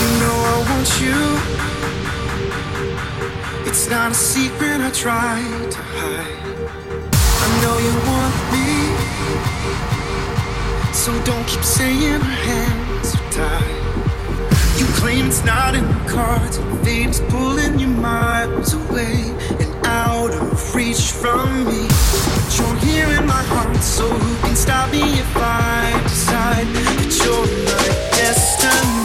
You know I want you. It's not a secret I try to hide. I know you want me. So don't keep saying our hands are tied. You claim it's not in the cards. Fate's pulling you miles away and out of reach from me. But you're here in my heart, so who can stop me if I decide that you're my destiny?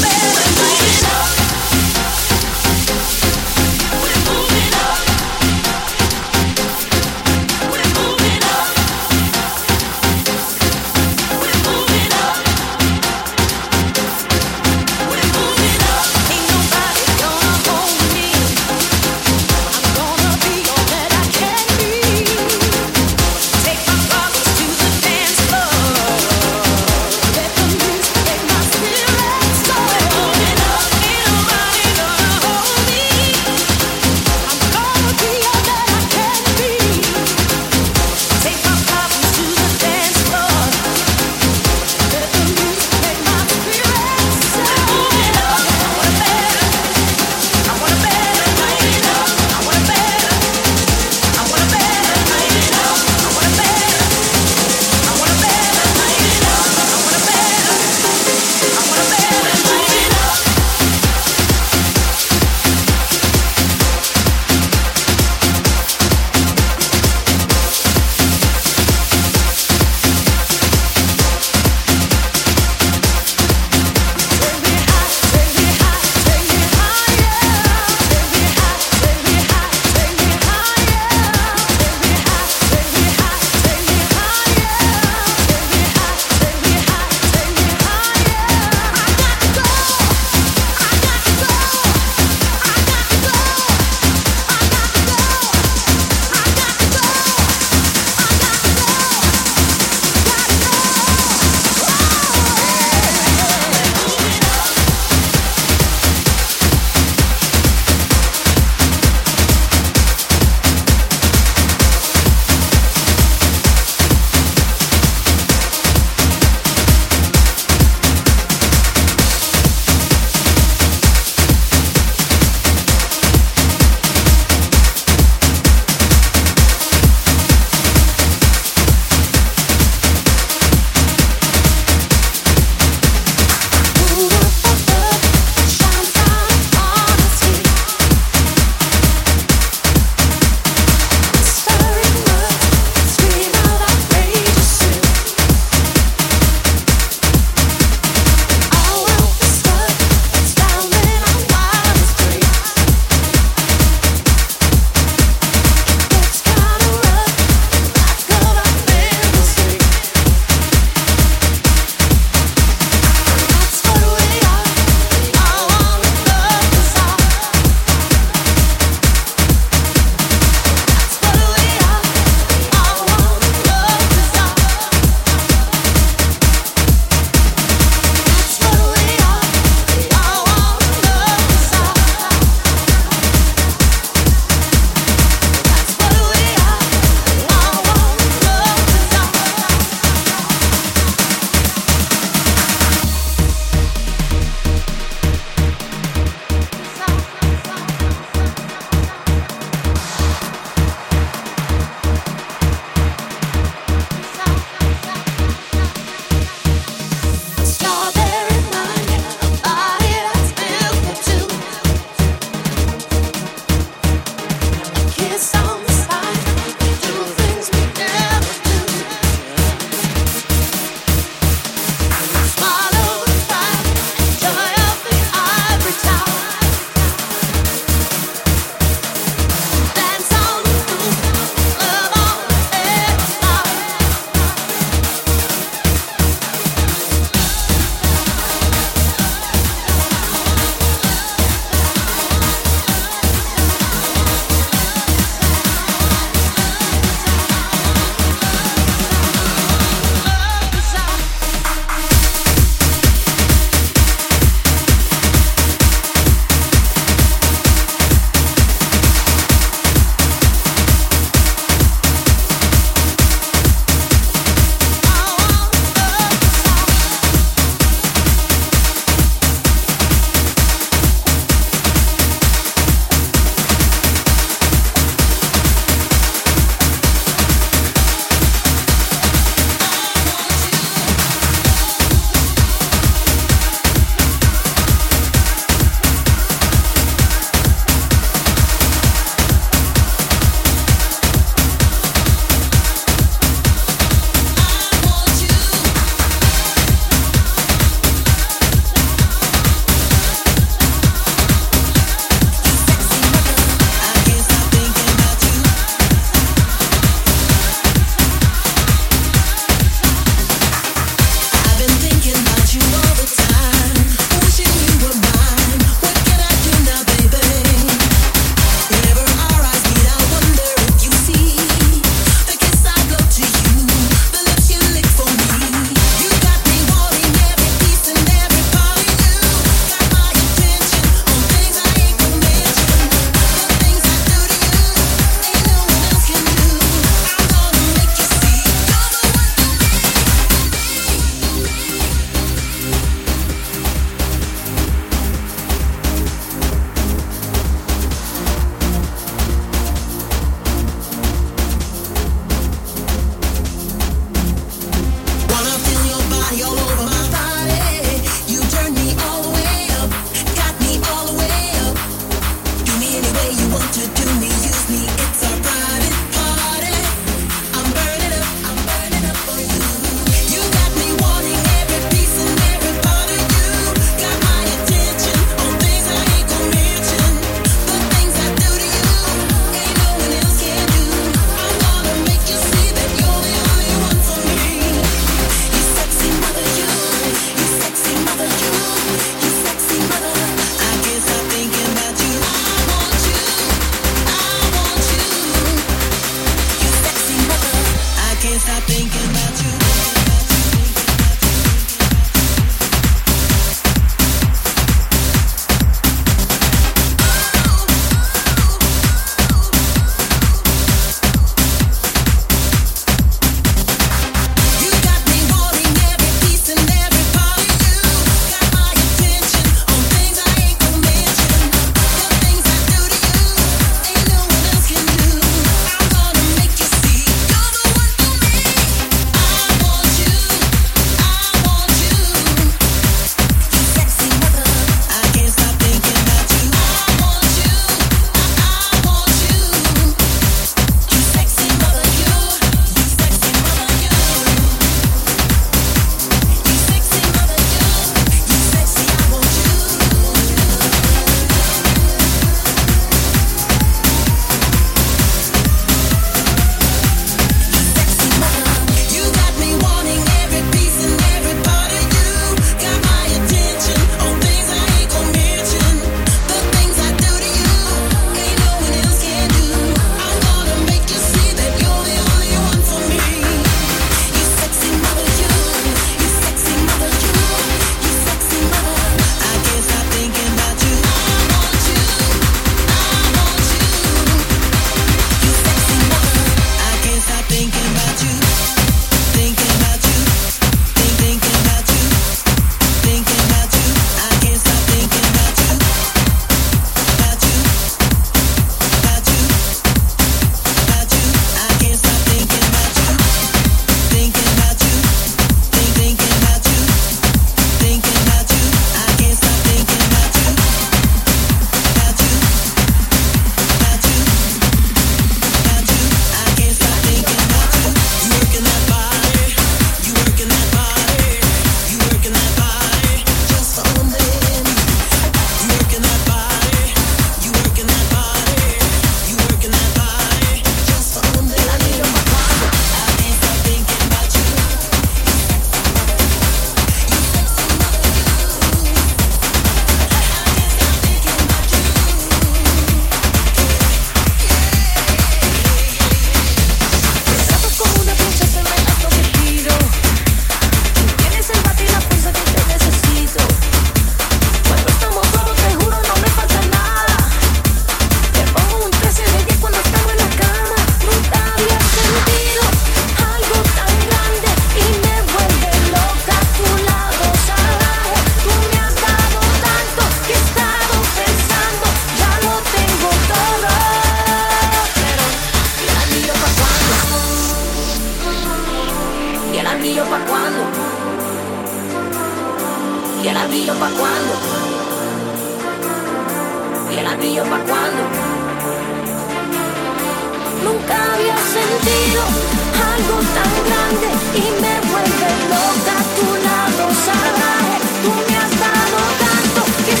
algo tan grande y me vuelve loca tu lado salvaje. Tú me has dado tanto que he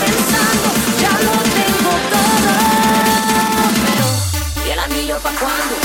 pensando, ya lo tengo todo. Pero, ¿y el anillo pa' cuándo?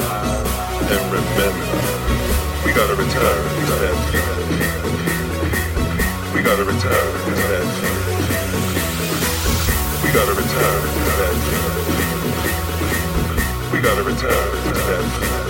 And remember, we gotta return to that feeling. We gotta return to that feeling. We gotta return to that feeling. We gotta return to that feeling.